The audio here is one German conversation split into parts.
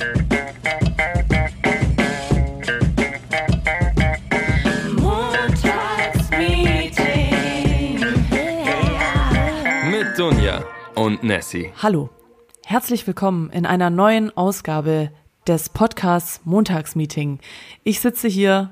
Mit Dunja und Nessie. Hallo, herzlich willkommen in einer neuen Ausgabe des Podcasts Montagsmeeting. Ich sitze hier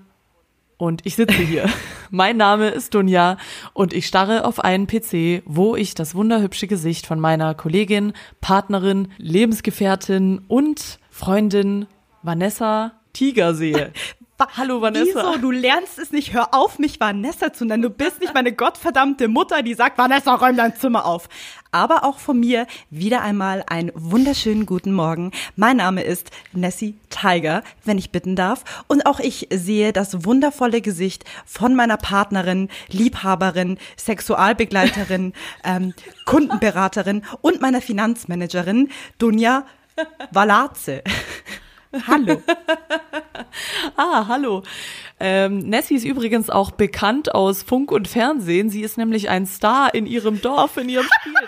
und ich sitze hier. mein Name ist Dunja und ich starre auf einen PC, wo ich das wunderhübsche Gesicht von meiner Kollegin, Partnerin, Lebensgefährtin und Freundin Vanessa Tiger sehe. Hallo Vanessa. Wieso? Du lernst es nicht. Hör auf, mich Vanessa zu nennen. Du bist nicht meine gottverdammte Mutter, die sagt, Vanessa, räum dein Zimmer auf. Aber auch von mir wieder einmal einen wunderschönen guten Morgen. Mein Name ist Nessie Tiger, wenn ich bitten darf. Und auch ich sehe das wundervolle Gesicht von meiner Partnerin, Liebhaberin, Sexualbegleiterin, ähm, Kundenberaterin und meiner Finanzmanagerin, Dunja Valaze. Hallo. ah, hallo. Ähm, Nessie ist übrigens auch bekannt aus Funk und Fernsehen. Sie ist nämlich ein Star in ihrem Dorf, in ihrem Spiel.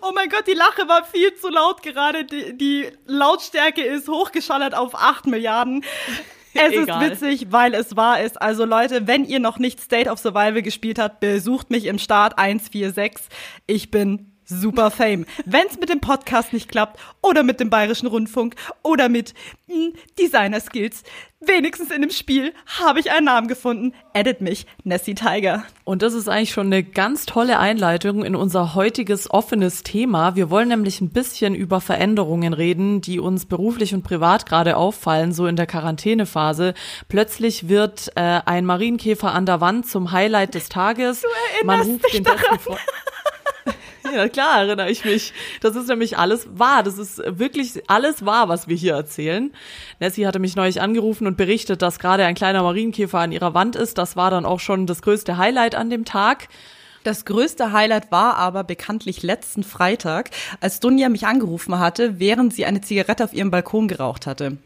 Oh mein Gott, die Lache war viel zu laut gerade. Die, die Lautstärke ist hochgeschallert auf 8 Milliarden. Es Egal. ist witzig, weil es wahr ist. Also Leute, wenn ihr noch nicht State of Survival gespielt habt, besucht mich im Start 146. Ich bin super Fame. Wenn es mit dem Podcast nicht klappt oder mit dem Bayerischen Rundfunk oder mit mh, hm, Designer Skills, wenigstens in dem Spiel habe ich einen Namen gefunden. Edit mich, Nessie Tiger. Und das ist eigentlich schon eine ganz tolle Einleitung in unser heutiges offenes Thema. Wir wollen nämlich ein bisschen über Veränderungen reden, die uns beruflich und privat gerade auffallen, so in der Quarantänephase. Plötzlich wird äh, ein Marienkäfer an der Wand zum Highlight des Tages. Du erinnerst Man ruft den besten Freund. Ja, klar erinnere ich mich. Das ist nämlich alles wahr. Das ist wirklich alles wahr, was wir hier erzählen. Nessie hatte mich neulich angerufen und berichtet, dass gerade ein kleiner Marienkäfer an ihrer Wand ist. Das war dann auch schon das größte Highlight an dem Tag. Das größte Highlight war aber bekanntlich letzten Freitag, als Dunja mich angerufen hatte, während sie eine Zigarette auf ihrem Balkon geraucht hatte.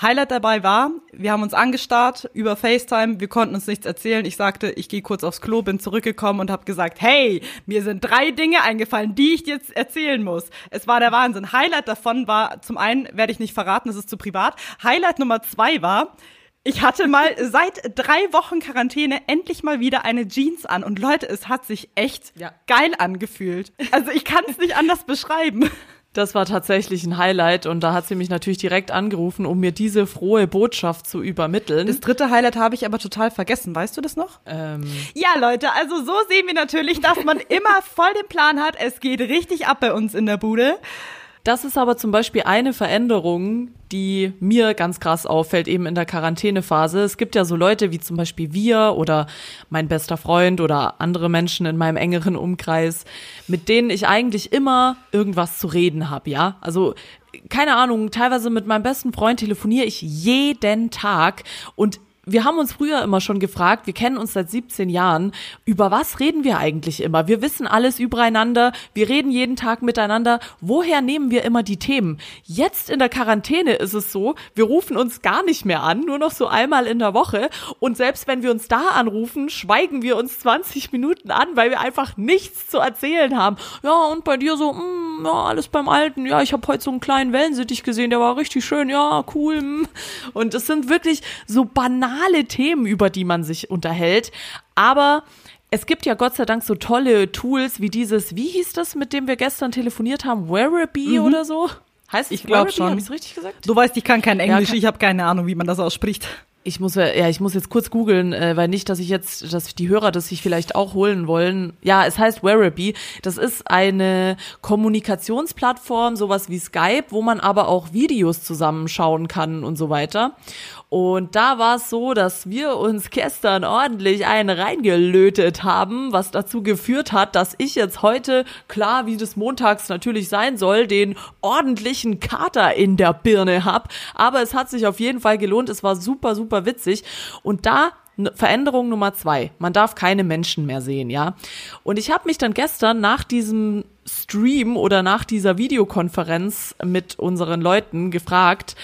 Highlight dabei war, wir haben uns angestarrt über FaceTime, wir konnten uns nichts erzählen. Ich sagte, ich gehe kurz aufs Klo, bin zurückgekommen und habe gesagt, hey, mir sind drei Dinge eingefallen, die ich jetzt erzählen muss. Es war der Wahnsinn. Highlight davon war, zum einen werde ich nicht verraten, es ist zu privat. Highlight Nummer zwei war, ich hatte mal seit drei Wochen Quarantäne endlich mal wieder eine Jeans an. Und Leute, es hat sich echt ja. geil angefühlt. Also ich kann es nicht anders beschreiben. Das war tatsächlich ein Highlight und da hat sie mich natürlich direkt angerufen, um mir diese frohe Botschaft zu übermitteln. Das dritte Highlight habe ich aber total vergessen. Weißt du das noch? Ähm. Ja, Leute, also so sehen wir natürlich, dass man immer voll den Plan hat. Es geht richtig ab bei uns in der Bude. Das ist aber zum Beispiel eine Veränderung, die mir ganz krass auffällt, eben in der Quarantänephase. Es gibt ja so Leute wie zum Beispiel wir oder mein bester Freund oder andere Menschen in meinem engeren Umkreis, mit denen ich eigentlich immer irgendwas zu reden habe, ja. Also keine Ahnung, teilweise mit meinem besten Freund telefoniere ich jeden Tag und wir haben uns früher immer schon gefragt, wir kennen uns seit 17 Jahren, über was reden wir eigentlich immer? Wir wissen alles übereinander, wir reden jeden Tag miteinander. Woher nehmen wir immer die Themen? Jetzt in der Quarantäne ist es so, wir rufen uns gar nicht mehr an, nur noch so einmal in der Woche. Und selbst wenn wir uns da anrufen, schweigen wir uns 20 Minuten an, weil wir einfach nichts zu erzählen haben. Ja, und bei dir so, mh, mm, ja, alles beim Alten. Ja, ich habe heute so einen kleinen Wellensittich gesehen, der war richtig schön. Ja, cool. Mm. Und es sind wirklich so banal banale Themen, über die man sich unterhält. Aber es gibt ja Gott sei Dank so tolle Tools wie dieses, wie hieß das, mit dem wir gestern telefoniert haben, Wereby mhm. oder so? Heißt ich glaube schon. Habe ich richtig gesagt? Du weißt, ich kann kein Englisch, ja, ich habe keine Ahnung, wie man das ausspricht ich muss ja, ich muss jetzt kurz googeln, äh, weil nicht, dass ich jetzt, dass die Hörer das sich vielleicht auch holen wollen. Ja, es heißt Wereby. Das ist eine Kommunikationsplattform, sowas wie Skype, wo man aber auch Videos zusammenschauen kann und so weiter. Und da war es so, dass wir uns gestern ordentlich einen reingelötet haben, was dazu geführt hat, dass ich jetzt heute, klar, wie das montags natürlich sein soll, den ordentlichen Kater in der Birne hab. Aber es hat sich auf jeden Fall gelohnt. Es war super, super witzig. Und da Veränderung Nummer zwei. Man darf keine Menschen mehr sehen, ja. Und ich habe mich dann gestern nach diesem Stream oder nach dieser Videokonferenz mit unseren Leuten gefragt,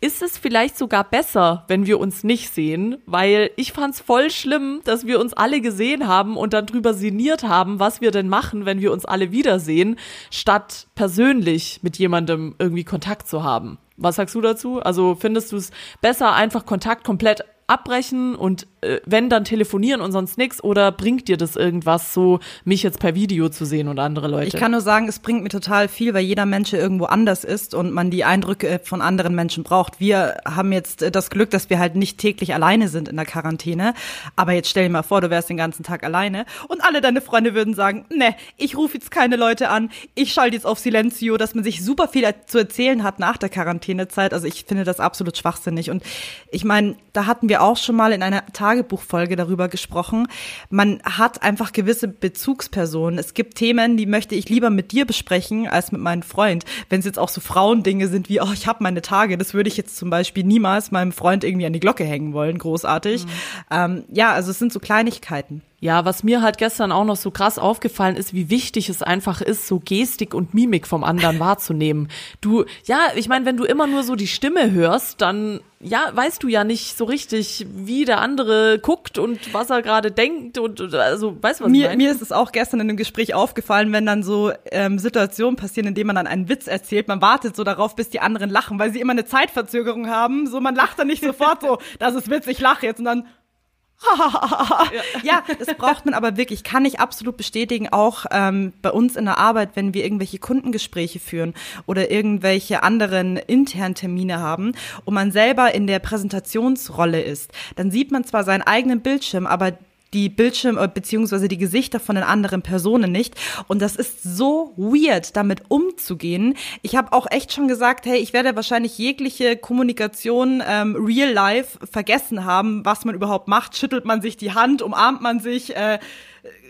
ist es vielleicht sogar besser, wenn wir uns nicht sehen, weil ich fand's voll schlimm, dass wir uns alle gesehen haben und dann drüber sinniert haben, was wir denn machen, wenn wir uns alle wiedersehen, statt persönlich mit jemandem irgendwie Kontakt zu haben. Was sagst du dazu? Also findest du es besser, einfach Kontakt komplett abbrechen und äh, wenn dann telefonieren und sonst nix oder bringt dir das irgendwas, so mich jetzt per Video zu sehen und andere Leute? Ich kann nur sagen, es bringt mir total viel, weil jeder Mensch irgendwo anders ist und man die Eindrücke äh, von anderen Menschen braucht. Wir haben jetzt äh, das Glück, dass wir halt nicht täglich alleine sind in der Quarantäne. Aber jetzt stell dir mal vor, du wärst den ganzen Tag alleine und alle deine Freunde würden sagen, ne, ich rufe jetzt keine Leute an, ich schalte jetzt auf Silenzio, dass man sich super viel zu erzählen hat nach der Quarantänezeit. Also ich finde das absolut schwachsinnig. Und ich meine, da hatten wir auch schon mal in einer Tagebuchfolge darüber gesprochen. Man hat einfach gewisse Bezugspersonen. Es gibt Themen, die möchte ich lieber mit dir besprechen als mit meinem Freund. Wenn es jetzt auch so Frauendinge sind wie, oh, ich habe meine Tage, das würde ich jetzt zum Beispiel niemals meinem Freund irgendwie an die Glocke hängen wollen, großartig. Mhm. Ähm, ja, also es sind so Kleinigkeiten. Ja, was mir halt gestern auch noch so krass aufgefallen ist, wie wichtig es einfach ist, so Gestik und Mimik vom anderen wahrzunehmen. Du, ja, ich meine, wenn du immer nur so die Stimme hörst, dann ja, weißt du ja nicht so richtig, wie der andere guckt und was er gerade denkt und also weißt du was mir, ich meine? Mir ist es auch gestern in einem Gespräch aufgefallen, wenn dann so ähm, Situationen passieren, in denen man dann einen Witz erzählt, man wartet so darauf, bis die anderen lachen, weil sie immer eine Zeitverzögerung haben. So man lacht dann nicht sofort so, das ist witzig, ich lache jetzt und dann ja, das braucht man aber wirklich, kann ich absolut bestätigen, auch ähm, bei uns in der Arbeit, wenn wir irgendwelche Kundengespräche führen oder irgendwelche anderen internen Termine haben und man selber in der Präsentationsrolle ist, dann sieht man zwar seinen eigenen Bildschirm, aber die Bildschirm äh, beziehungsweise die Gesichter von den anderen Personen nicht. Und das ist so weird, damit umzugehen. Ich habe auch echt schon gesagt, hey, ich werde wahrscheinlich jegliche Kommunikation ähm, real life vergessen haben, was man überhaupt macht. Schüttelt man sich die Hand, umarmt man sich, äh,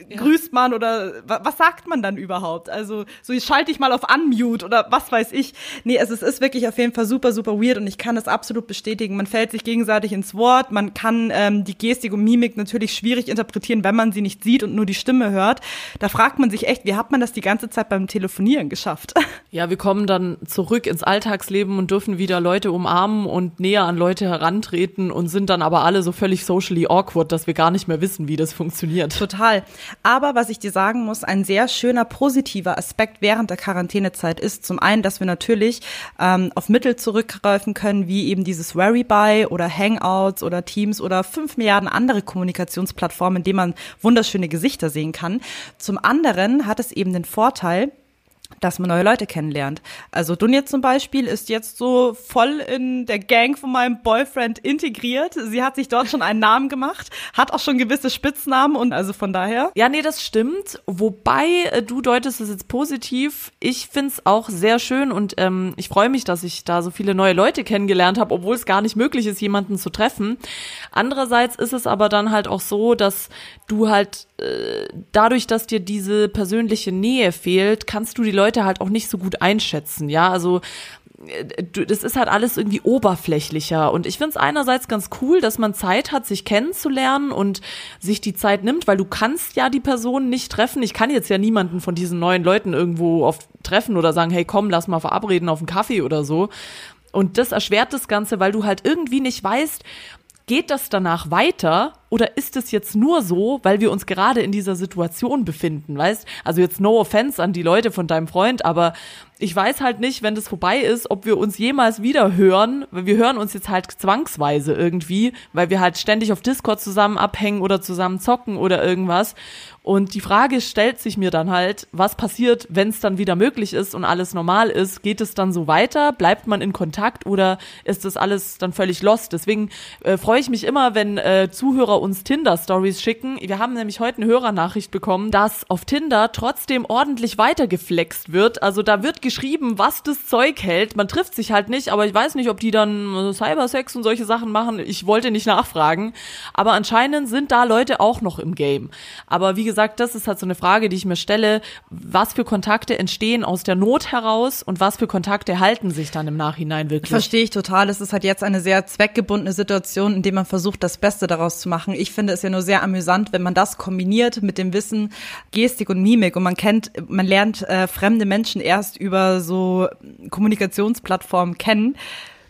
ja. grüßt man oder was sagt man dann überhaupt? Also so schalte ich mal auf Unmute oder was weiß ich. Nee, also es ist wirklich auf jeden Fall super, super weird und ich kann das absolut bestätigen. Man fällt sich gegenseitig ins Wort, man kann ähm, die Gestik und Mimik natürlich schwierig interpretieren, wenn man sie nicht sieht und nur die Stimme hört. Da fragt man sich echt, wie hat man das die ganze Zeit beim Telefonieren geschafft? Ja, wir kommen dann zurück ins Alltagsleben und dürfen wieder Leute umarmen und näher an Leute herantreten und sind dann aber alle so völlig socially awkward, dass wir gar nicht mehr wissen, wie das funktioniert. Total. Aber was ich dir sagen muss, ein sehr schöner positiver Aspekt während der Quarantänezeit ist zum einen, dass wir natürlich ähm, auf Mittel zurückgreifen können, wie eben dieses Veryby oder Hangouts oder Teams oder fünf Milliarden andere Kommunikationsplattformen, in denen man wunderschöne Gesichter sehen kann. Zum anderen hat es eben den Vorteil, dass man neue Leute kennenlernt. Also Dunja zum Beispiel ist jetzt so voll in der Gang von meinem Boyfriend integriert. Sie hat sich dort schon einen Namen gemacht, hat auch schon gewisse Spitznamen und also von daher. Ja, nee, das stimmt. Wobei äh, du deutest es jetzt positiv. Ich find's auch sehr schön und ähm, ich freue mich, dass ich da so viele neue Leute kennengelernt habe, obwohl es gar nicht möglich ist, jemanden zu treffen. Andererseits ist es aber dann halt auch so, dass du halt äh, dadurch, dass dir diese persönliche Nähe fehlt, kannst du die Leute halt auch nicht so gut einschätzen, ja, also äh, das ist halt alles irgendwie oberflächlicher. Und ich finde es einerseits ganz cool, dass man Zeit hat, sich kennenzulernen und sich die Zeit nimmt, weil du kannst ja die Person nicht treffen. Ich kann jetzt ja niemanden von diesen neuen Leuten irgendwo auf treffen oder sagen, hey komm, lass mal verabreden auf einen Kaffee oder so. Und das erschwert das Ganze, weil du halt irgendwie nicht weißt, geht das danach weiter oder ist es jetzt nur so, weil wir uns gerade in dieser Situation befinden, weißt? Also jetzt no offense an die Leute von deinem Freund, aber ich weiß halt nicht, wenn das vorbei ist, ob wir uns jemals wieder hören, weil wir hören uns jetzt halt zwangsweise irgendwie, weil wir halt ständig auf Discord zusammen abhängen oder zusammen zocken oder irgendwas. Und die Frage stellt sich mir dann halt, was passiert, wenn es dann wieder möglich ist und alles normal ist? Geht es dann so weiter? Bleibt man in Kontakt oder ist das alles dann völlig lost? Deswegen äh, freue ich mich immer, wenn äh, Zuhörer uns Tinder-Stories schicken. Wir haben nämlich heute eine Hörernachricht bekommen, dass auf Tinder trotzdem ordentlich weitergeflext wird. Also da wird geschrieben, was das Zeug hält. Man trifft sich halt nicht, aber ich weiß nicht, ob die dann Cybersex und solche Sachen machen. Ich wollte nicht nachfragen. Aber anscheinend sind da Leute auch noch im Game. Aber wie gesagt, das ist halt so eine Frage, die ich mir stelle. Was für Kontakte entstehen aus der Not heraus und was für Kontakte halten sich dann im Nachhinein wirklich? Verstehe ich total. Es ist halt jetzt eine sehr zweckgebundene Situation, in der man versucht, das Beste daraus zu machen. Ich finde es ja nur sehr amüsant, wenn man das kombiniert mit dem Wissen Gestik und Mimik und man kennt, man lernt äh, fremde Menschen erst über so Kommunikationsplattformen kennen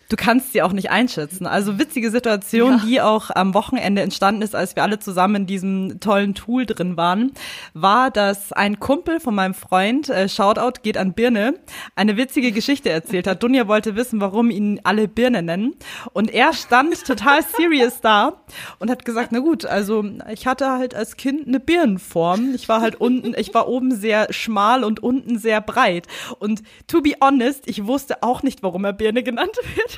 du kannst sie auch nicht einschätzen. Also witzige Situation, ja. die auch am Wochenende entstanden ist, als wir alle zusammen in diesem tollen Tool drin waren, war, dass ein Kumpel von meinem Freund, äh, Shoutout geht an Birne, eine witzige Geschichte erzählt hat. Dunja wollte wissen, warum ihn alle Birne nennen. Und er stand total serious da und hat gesagt, na gut, also ich hatte halt als Kind eine Birnenform. Ich war halt unten, ich war oben sehr schmal und unten sehr breit. Und to be honest, ich wusste auch nicht, warum er Birne genannt wird.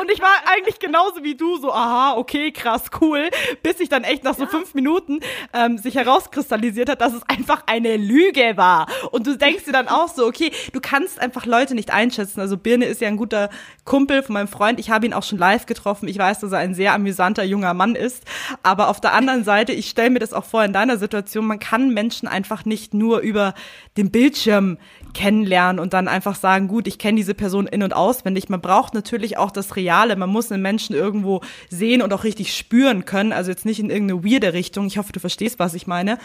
und ich war eigentlich genauso wie du, so, aha, okay, krass, cool, bis ich dann echt nach so ja. fünf Minuten ähm, sich herauskristallisiert hat, dass es einfach eine Lüge war. Und du denkst dir dann auch so, okay, du kannst einfach Leute nicht einschätzen. Also Birne ist ja ein guter Kumpel von meinem Freund. Ich habe ihn auch schon live getroffen. Ich weiß, dass er ein sehr amüsanter junger Mann ist. Aber auf der anderen Seite, ich stelle mir das auch vor in deiner Situation, man kann Menschen einfach nicht nur über den Bildschirm kennenlernen und dann einfach sagen, gut, ich kenne diese Person in- und auswendig. Man braucht natürlich auch das Reale. Man muss einen Menschen irgendwo sehen und auch richtig spüren können. Also jetzt nicht in irgendeine weirde Richtung. Ich hoffe, du verstehst, was ich meine.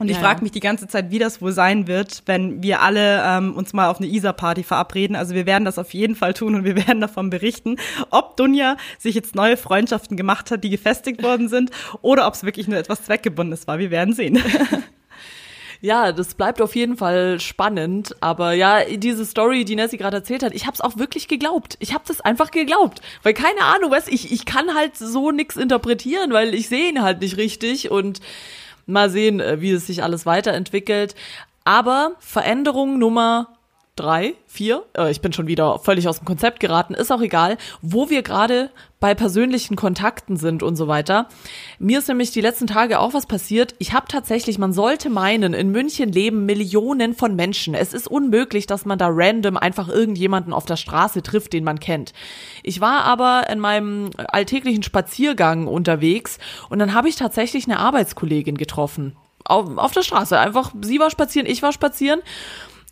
Und ich ja, frage mich die ganze Zeit, wie das wohl sein wird, wenn wir alle ähm, uns mal auf eine ISA-Party verabreden. Also wir werden das auf jeden Fall tun und wir werden davon berichten, ob Dunja sich jetzt neue Freundschaften gemacht hat, die gefestigt worden sind, oder ob es wirklich nur etwas Zweckgebundenes war. Wir werden sehen. Ja, das bleibt auf jeden Fall spannend. Aber ja, diese Story, die Nessie gerade erzählt hat, ich habe es auch wirklich geglaubt. Ich habe das einfach geglaubt. Weil keine Ahnung, was ich, ich kann halt so nix interpretieren, weil ich sehe ihn halt nicht richtig und mal sehen, äh, wie es sich alles weiterentwickelt. Aber Veränderung Nummer drei, vier, äh, ich bin schon wieder völlig aus dem Konzept geraten, ist auch egal, wo wir gerade bei persönlichen Kontakten sind und so weiter. Mir ist nämlich die letzten Tage auch was passiert. Ich habe tatsächlich, man sollte meinen, in München leben Millionen von Menschen. Es ist unmöglich, dass man da random einfach irgendjemanden auf der Straße trifft, den man kennt. Ich war aber in meinem alltäglichen Spaziergang unterwegs und dann habe ich tatsächlich eine Arbeitskollegin getroffen. Auf, auf der Straße. Einfach, sie war spazieren, ich war spazieren.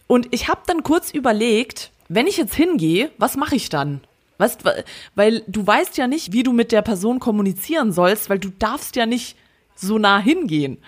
Und ich habe dann kurz überlegt, wenn ich jetzt hingehe, was mache ich dann? Weißt, weil du weißt ja nicht, wie du mit der Person kommunizieren sollst, weil du darfst ja nicht so nah hingehen.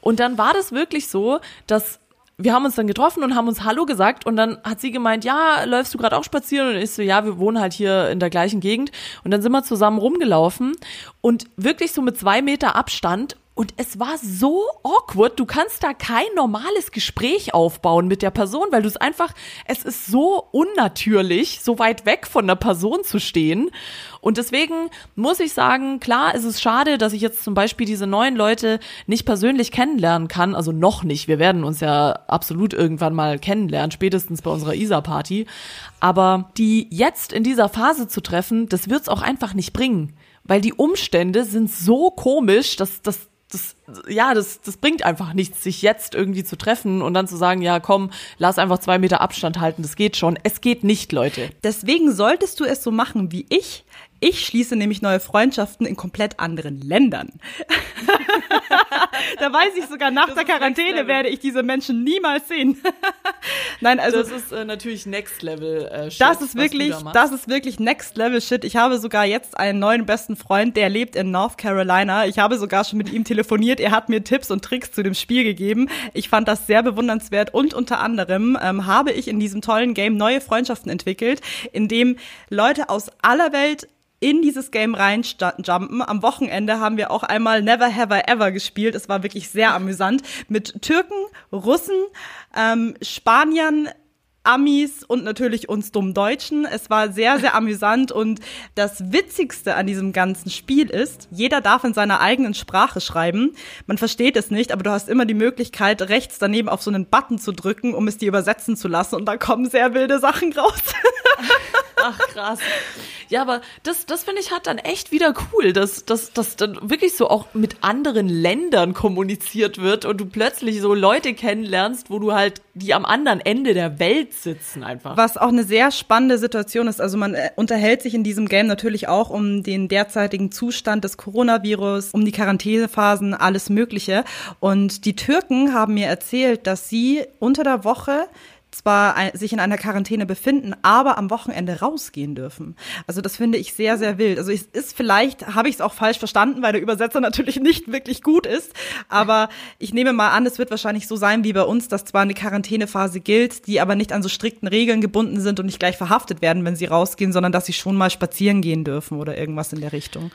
Und dann war das wirklich so, dass wir haben uns dann getroffen und haben uns Hallo gesagt und dann hat sie gemeint, ja, läufst du gerade auch spazieren? Und ich so, ja, wir wohnen halt hier in der gleichen Gegend. Und dann sind wir zusammen rumgelaufen und wirklich so mit zwei Meter Abstand und es war so awkward. Du kannst da kein normales Gespräch aufbauen mit der Person, weil du es einfach, es ist so unnatürlich, so weit weg von der Person zu stehen. Und deswegen muss ich sagen, klar, es ist schade, dass ich jetzt zum Beispiel diese neuen Leute nicht persönlich kennenlernen kann. Also noch nicht. Wir werden uns ja absolut irgendwann mal kennenlernen, spätestens bei unserer ISA-Party. Aber die jetzt in dieser Phase zu treffen, das wird's auch einfach nicht bringen weil die Umstände sind so komisch, dass das das, ja, das, das bringt einfach nichts, sich jetzt irgendwie zu treffen und dann zu sagen, ja, komm, lass einfach zwei Meter Abstand halten, das geht schon. Es geht nicht, Leute. Deswegen solltest du es so machen wie ich. Ich schließe nämlich neue Freundschaften in komplett anderen Ländern. da weiß ich sogar, nach das der Quarantäne werde ich diese Menschen niemals sehen. Nein, also das ist äh, natürlich Next Level äh, Shit. Das ist wirklich, da das ist wirklich Next Level Shit. Ich habe sogar jetzt einen neuen besten Freund, der lebt in North Carolina. Ich habe sogar schon mit ihm telefoniert. Er hat mir Tipps und Tricks zu dem Spiel gegeben. Ich fand das sehr bewundernswert und unter anderem ähm, habe ich in diesem tollen Game neue Freundschaften entwickelt, in dem Leute aus aller Welt in dieses Game reinjumpen. Am Wochenende haben wir auch einmal Never Have I Ever gespielt. Es war wirklich sehr amüsant. Mit Türken, Russen, ähm, Spaniern, Amis und natürlich uns dummen Deutschen. Es war sehr, sehr amüsant und das Witzigste an diesem ganzen Spiel ist, jeder darf in seiner eigenen Sprache schreiben. Man versteht es nicht, aber du hast immer die Möglichkeit, rechts daneben auf so einen Button zu drücken, um es dir übersetzen zu lassen und da kommen sehr wilde Sachen raus. Ach, krass. Ja, aber das, das finde ich halt dann echt wieder cool, dass, dass, dass dann wirklich so auch mit anderen Ländern kommuniziert wird und du plötzlich so Leute kennenlernst, wo du halt die am anderen Ende der Welt sitzen einfach. Was auch eine sehr spannende Situation ist. Also man äh, unterhält sich in diesem Game natürlich auch um den derzeitigen Zustand des Coronavirus, um die Quarantänephasen, alles Mögliche. Und die Türken haben mir erzählt, dass sie unter der Woche zwar ein, sich in einer Quarantäne befinden, aber am Wochenende rausgehen dürfen. Also das finde ich sehr, sehr wild. Also es ist vielleicht, habe ich es auch falsch verstanden, weil der Übersetzer natürlich nicht wirklich gut ist. Aber ich nehme mal an, es wird wahrscheinlich so sein wie bei uns, dass zwar eine Quarantänephase gilt, die aber nicht an so strikten Regeln gebunden sind und nicht gleich verhaftet werden, wenn sie rausgehen, sondern dass sie schon mal spazieren gehen dürfen oder irgendwas in der Richtung.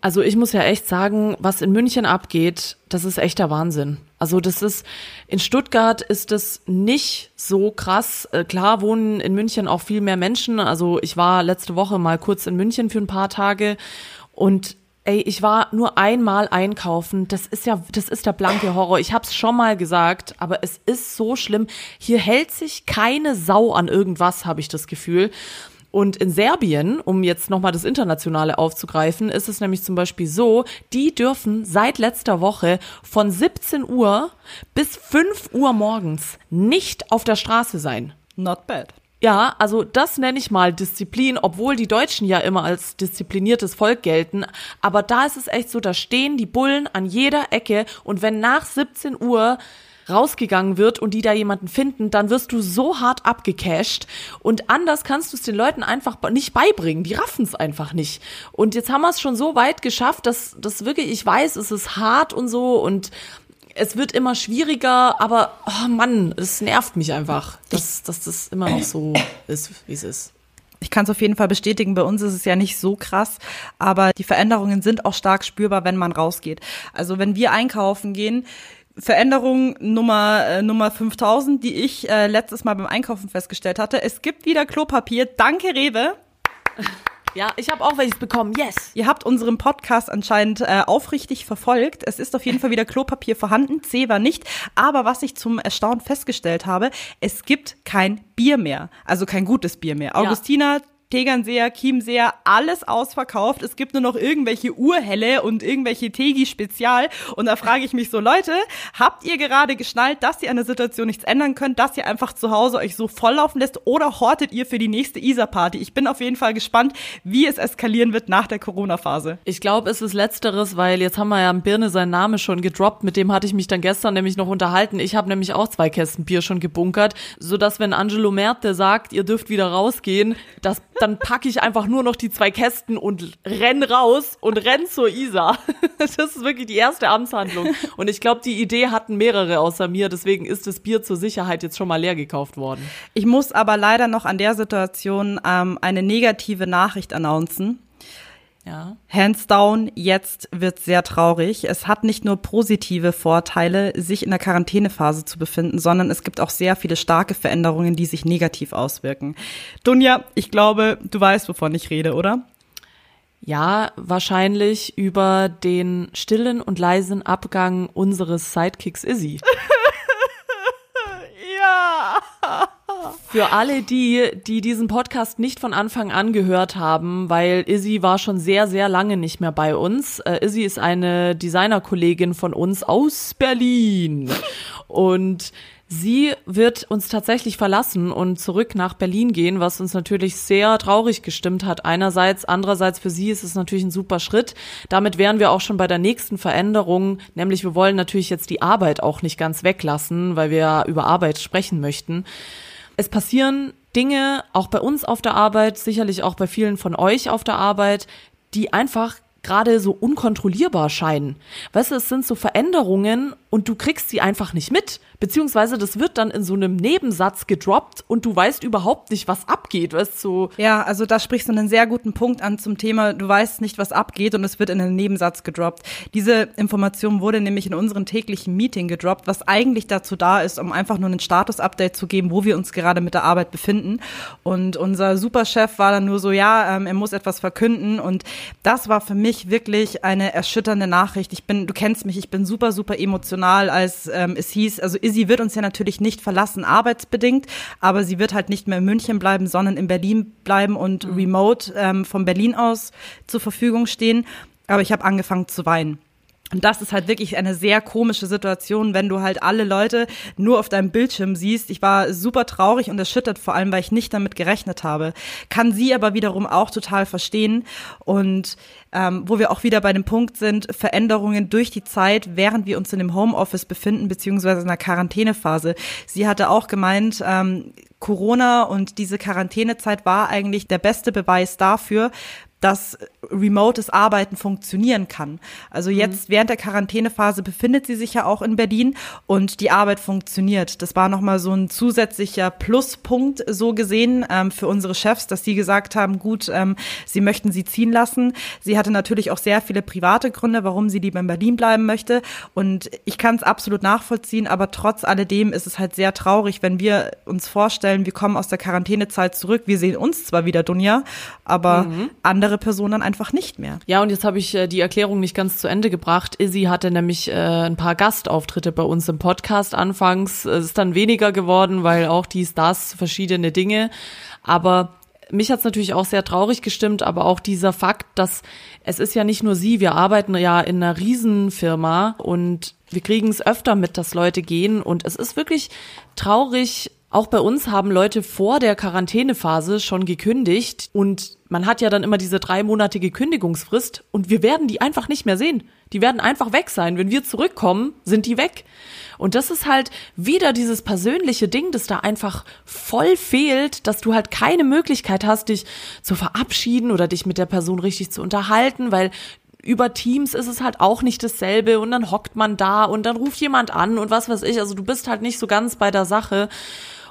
Also ich muss ja echt sagen, was in München abgeht, das ist echter Wahnsinn. Also das ist, in Stuttgart ist es nicht so krass. Äh, klar wohnen in München auch viel mehr Menschen. Also ich war letzte Woche mal kurz in München für ein paar Tage und Ey, ich war nur einmal einkaufen. Das ist ja, das ist der blanke Horror. Ich hab's schon mal gesagt, aber es ist so schlimm. Hier hält sich keine Sau an irgendwas, habe ich das Gefühl. Und in Serbien, um jetzt nochmal das Internationale aufzugreifen, ist es nämlich zum Beispiel so, die dürfen seit letzter Woche von 17 Uhr bis 5 Uhr morgens nicht auf der Straße sein. Not bad. Ja, also das nenne ich mal Disziplin, obwohl die Deutschen ja immer als diszipliniertes Volk gelten. Aber da ist es echt so, da stehen die Bullen an jeder Ecke und wenn nach 17 Uhr rausgegangen wird und die da jemanden finden, dann wirst du so hart abgecasht und anders kannst du es den Leuten einfach nicht beibringen. Die raffen es einfach nicht. Und jetzt haben wir es schon so weit geschafft, dass das wirklich, ich weiß, es ist hart und so und es wird immer schwieriger, aber oh Mann, es nervt mich einfach, dass, dass das immer noch so ist, wie es ist. Ich kann es auf jeden Fall bestätigen, bei uns ist es ja nicht so krass, aber die Veränderungen sind auch stark spürbar, wenn man rausgeht. Also wenn wir einkaufen gehen, Veränderung Nummer äh, Nummer 5000, die ich äh, letztes Mal beim Einkaufen festgestellt hatte. Es gibt wieder Klopapier. Danke Rewe. Ja, ich habe auch welches bekommen. Yes. Ihr habt unseren Podcast anscheinend äh, aufrichtig verfolgt. Es ist auf jeden Fall wieder Klopapier vorhanden. C war nicht. Aber was ich zum Erstaunen festgestellt habe, es gibt kein Bier mehr. Also kein gutes Bier mehr. Augustina Tegernseer, Chiemseer, alles ausverkauft. Es gibt nur noch irgendwelche Urhelle und irgendwelche Tegi Spezial. Und da frage ich mich so, Leute, habt ihr gerade geschnallt, dass ihr an der Situation nichts ändern könnt, dass ihr einfach zu Hause euch so volllaufen lässt oder hortet ihr für die nächste ISA-Party? Ich bin auf jeden Fall gespannt, wie es eskalieren wird nach der Corona-Phase. Ich glaube, es ist Letzteres, weil jetzt haben wir ja Birne seinen Namen schon gedroppt. Mit dem hatte ich mich dann gestern nämlich noch unterhalten. Ich habe nämlich auch zwei Kästen Bier schon gebunkert, sodass wenn Angelo Merte sagt, ihr dürft wieder rausgehen, das dann packe ich einfach nur noch die zwei Kästen und renn raus und renn zur Isa. Das ist wirklich die erste Amtshandlung. Und ich glaube, die Idee hatten mehrere außer mir, deswegen ist das Bier zur Sicherheit jetzt schon mal leer gekauft worden. Ich muss aber leider noch an der Situation ähm, eine negative Nachricht announcen. Ja. Hands down, jetzt wird sehr traurig. Es hat nicht nur positive Vorteile, sich in der Quarantänephase zu befinden, sondern es gibt auch sehr viele starke Veränderungen, die sich negativ auswirken. Dunja, ich glaube, du weißt, wovon ich rede, oder? Ja, wahrscheinlich über den stillen und leisen Abgang unseres Sidekicks Izzy. Für alle die, die diesen Podcast nicht von Anfang an gehört haben, weil Izzy war schon sehr, sehr lange nicht mehr bei uns. Äh, Izzy ist eine Designerkollegin von uns aus Berlin. Und Sie wird uns tatsächlich verlassen und zurück nach Berlin gehen, was uns natürlich sehr traurig gestimmt hat. Einerseits, andererseits für sie ist es natürlich ein super Schritt. Damit wären wir auch schon bei der nächsten Veränderung, nämlich wir wollen natürlich jetzt die Arbeit auch nicht ganz weglassen, weil wir über Arbeit sprechen möchten. Es passieren Dinge, auch bei uns auf der Arbeit, sicherlich auch bei vielen von euch auf der Arbeit, die einfach gerade so unkontrollierbar scheinen. Weißt du, es sind so Veränderungen und du kriegst sie einfach nicht mit. Beziehungsweise das wird dann in so einem Nebensatz gedroppt und du weißt überhaupt nicht, was abgeht, weißt du? Ja, also da sprichst du einen sehr guten Punkt an zum Thema, du weißt nicht, was abgeht und es wird in einen Nebensatz gedroppt. Diese Information wurde nämlich in unserem täglichen Meeting gedroppt, was eigentlich dazu da ist, um einfach nur ein Status-Update zu geben, wo wir uns gerade mit der Arbeit befinden. Und unser Superchef war dann nur so, ja, ähm, er muss etwas verkünden und das war für mich wirklich eine erschütternde Nachricht. Ich bin, du kennst mich, ich bin super, super emotional emotional, als ähm, es hieß, also Izzy wird uns ja natürlich nicht verlassen, arbeitsbedingt, aber sie wird halt nicht mehr in München bleiben, sondern in Berlin bleiben und mhm. remote ähm, von Berlin aus zur Verfügung stehen. Aber ich habe angefangen zu weinen Und das ist halt wirklich eine sehr komische Situation, wenn du halt alle Leute nur auf deinem Bildschirm siehst. Ich war super traurig und erschüttert, vor allem, weil ich nicht damit gerechnet habe. Kann sie aber wiederum auch total verstehen. Und ähm, wo wir auch wieder bei dem Punkt sind, Veränderungen durch die Zeit, während wir uns in dem Homeoffice befinden, beziehungsweise in der Quarantänephase. Sie hatte auch gemeint, ähm, Corona und diese Quarantänezeit war eigentlich der beste Beweis dafür, dass remotes Arbeiten funktionieren kann. Also mhm. jetzt während der Quarantänephase befindet sie sich ja auch in Berlin und die Arbeit funktioniert. Das war nochmal so ein zusätzlicher Pluspunkt so gesehen ähm, für unsere Chefs, dass sie gesagt haben, gut, ähm, sie möchten sie ziehen lassen. Sie hatte natürlich auch sehr viele private Gründe, warum sie lieber in Berlin bleiben möchte und ich kann es absolut nachvollziehen, aber trotz alledem ist es halt sehr traurig, wenn wir uns vorstellen, wir kommen aus der Quarantänezeit zurück, wir sehen uns zwar wieder, Dunja, aber mhm. andere andere Person dann einfach nicht mehr. Ja, und jetzt habe ich äh, die Erklärung nicht ganz zu Ende gebracht. Izzy hatte nämlich äh, ein paar Gastauftritte bei uns im Podcast anfangs. Es ist dann weniger geworden, weil auch dies, das, verschiedene Dinge. Aber mich hat es natürlich auch sehr traurig gestimmt, aber auch dieser Fakt, dass es ist ja nicht nur sie, wir arbeiten ja in einer Riesenfirma und wir kriegen es öfter mit, dass Leute gehen und es ist wirklich traurig, auch bei uns haben Leute vor der Quarantänephase schon gekündigt und man hat ja dann immer diese dreimonatige Kündigungsfrist und wir werden die einfach nicht mehr sehen. Die werden einfach weg sein. Wenn wir zurückkommen, sind die weg. Und das ist halt wieder dieses persönliche Ding, das da einfach voll fehlt, dass du halt keine Möglichkeit hast, dich zu verabschieden oder dich mit der Person richtig zu unterhalten, weil über Teams ist es halt auch nicht dasselbe und dann hockt man da und dann ruft jemand an und was weiß ich. Also du bist halt nicht so ganz bei der Sache.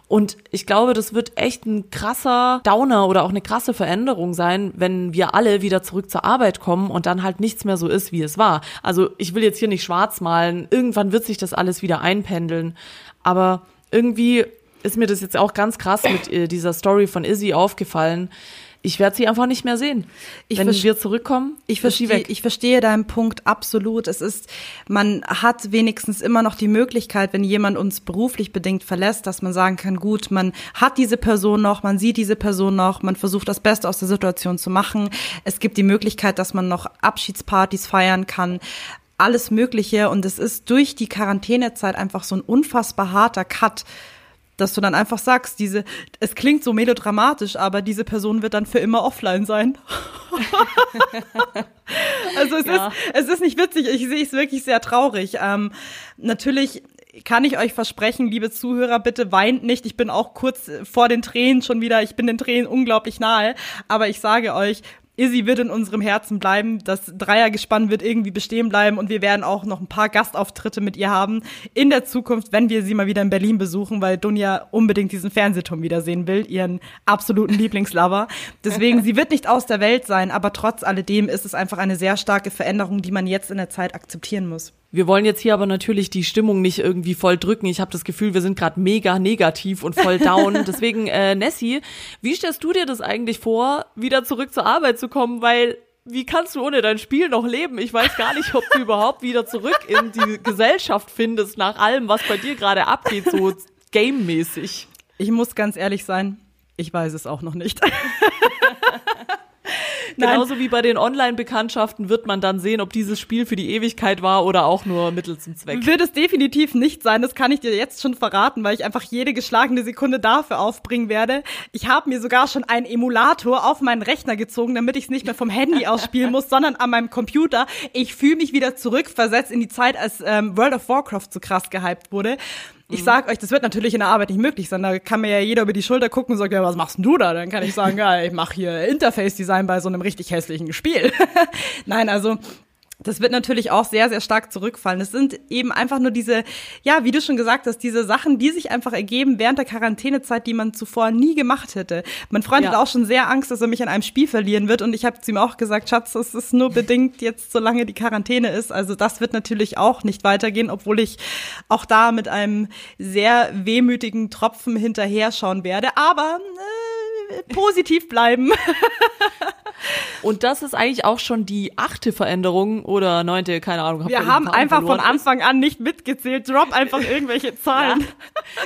Und ich glaube, das wird echt ein krasser Downer oder auch eine krasse Veränderung sein, wenn wir alle wieder zurück zur Arbeit kommen und dann halt nichts mehr so ist, wie es war. Also ich will jetzt hier nicht schwarz malen. Irgendwann wird sich das alles wieder einpendeln. Aber irgendwie ist mir das jetzt auch ganz krass mit äh, dieser Story von Izzy aufgefallen ich werde sie einfach nicht mehr sehen. Ich Wenn wir zurückkommen, ich verstehe, ich verstehe deinen Punkt absolut. Es ist, man hat wenigstens immer noch die Möglichkeit, wenn jemand uns beruflich bedingt verlässt, dass man sagen kann, gut, man hat diese Person noch, man sieht diese Person noch, man versucht das Beste aus der Situation zu machen. Es gibt die Möglichkeit, dass man noch Abschiedspartys feiern kann alles Mögliche und es ist durch die Quarantänezeit einfach so ein unfassbar harter Cut dass du dann einfach sagst, diese, es klingt so melodramatisch, aber diese Person wird dann für immer offline sein. also es ja. ist, es ist nicht witzig, ich sehe es wirklich sehr traurig. Ähm, natürlich kann ich euch versprechen, liebe Zuhörer, bitte weint nicht. Ich bin auch kurz vor den Tränen schon wieder, ich bin den Tränen unglaublich nahe, aber ich sage euch, Izzy wird in unserem Herzen bleiben. Das Dreiergespann wird irgendwie bestehen bleiben und wir werden auch noch ein paar Gastauftritte mit ihr haben in der Zukunft, wenn wir sie mal wieder in Berlin besuchen, weil Dunja unbedingt diesen Fernsehturm wiedersehen will, ihren absoluten Lieblingslover. Deswegen, sie wird nicht aus der Welt sein, aber trotz alledem ist es einfach eine sehr starke Veränderung, die man jetzt in der Zeit akzeptieren muss. Wir wollen jetzt hier aber natürlich die Stimmung nicht irgendwie voll drücken. Ich habe das Gefühl, wir sind gerade mega negativ und voll down. Deswegen, äh, Nessie, wie stellst du dir das eigentlich vor, wieder zurück zur Arbeit zu kommen? Weil wie kannst du ohne dein Spiel noch leben? Ich weiß gar nicht, ob du überhaupt wieder zurück in die Gesellschaft findest, nach allem, was bei dir gerade abgeht, so gamemäßig. Ich muss ganz ehrlich sein, ich weiß es auch noch nicht. Genauso wie bei den Online-Bekanntschaften wird man dann sehen, ob dieses Spiel für die Ewigkeit war oder auch nur Mittel zum Zweck. Wird es definitiv nicht sein, das kann ich dir jetzt schon verraten, weil ich einfach jede geschlagene Sekunde dafür aufbringen werde. Ich habe mir sogar schon einen Emulator auf meinen Rechner gezogen, damit ich es nicht mehr vom Handy aus spielen muss, sondern an meinem Computer. Ich fühle mich wieder zurückversetzt in die Zeit, als ähm, World of Warcraft so krass gehypt wurde. Ich sag euch, das wird natürlich in der Arbeit nicht möglich sein. Da kann mir ja jeder über die Schulter gucken und sagt, ja, was machst denn du da? Dann kann ich sagen, ja, ich mache hier Interface-Design bei so einem richtig hässlichen Spiel. Nein, also das wird natürlich auch sehr, sehr stark zurückfallen. Es sind eben einfach nur diese, ja, wie du schon gesagt hast, diese Sachen, die sich einfach ergeben während der Quarantänezeit, die man zuvor nie gemacht hätte. Mein Freund ja. hat auch schon sehr Angst, dass er mich an einem Spiel verlieren wird. Und ich habe zu ihm auch gesagt, Schatz, das ist nur bedingt jetzt, solange die Quarantäne ist. Also das wird natürlich auch nicht weitergehen, obwohl ich auch da mit einem sehr wehmütigen Tropfen hinterher schauen werde. Aber äh, positiv bleiben. Und das ist eigentlich auch schon die achte Veränderung oder neunte, keine Ahnung. Hab Wir haben einfach von Anfang an nicht mitgezählt. Drop einfach irgendwelche Zahlen.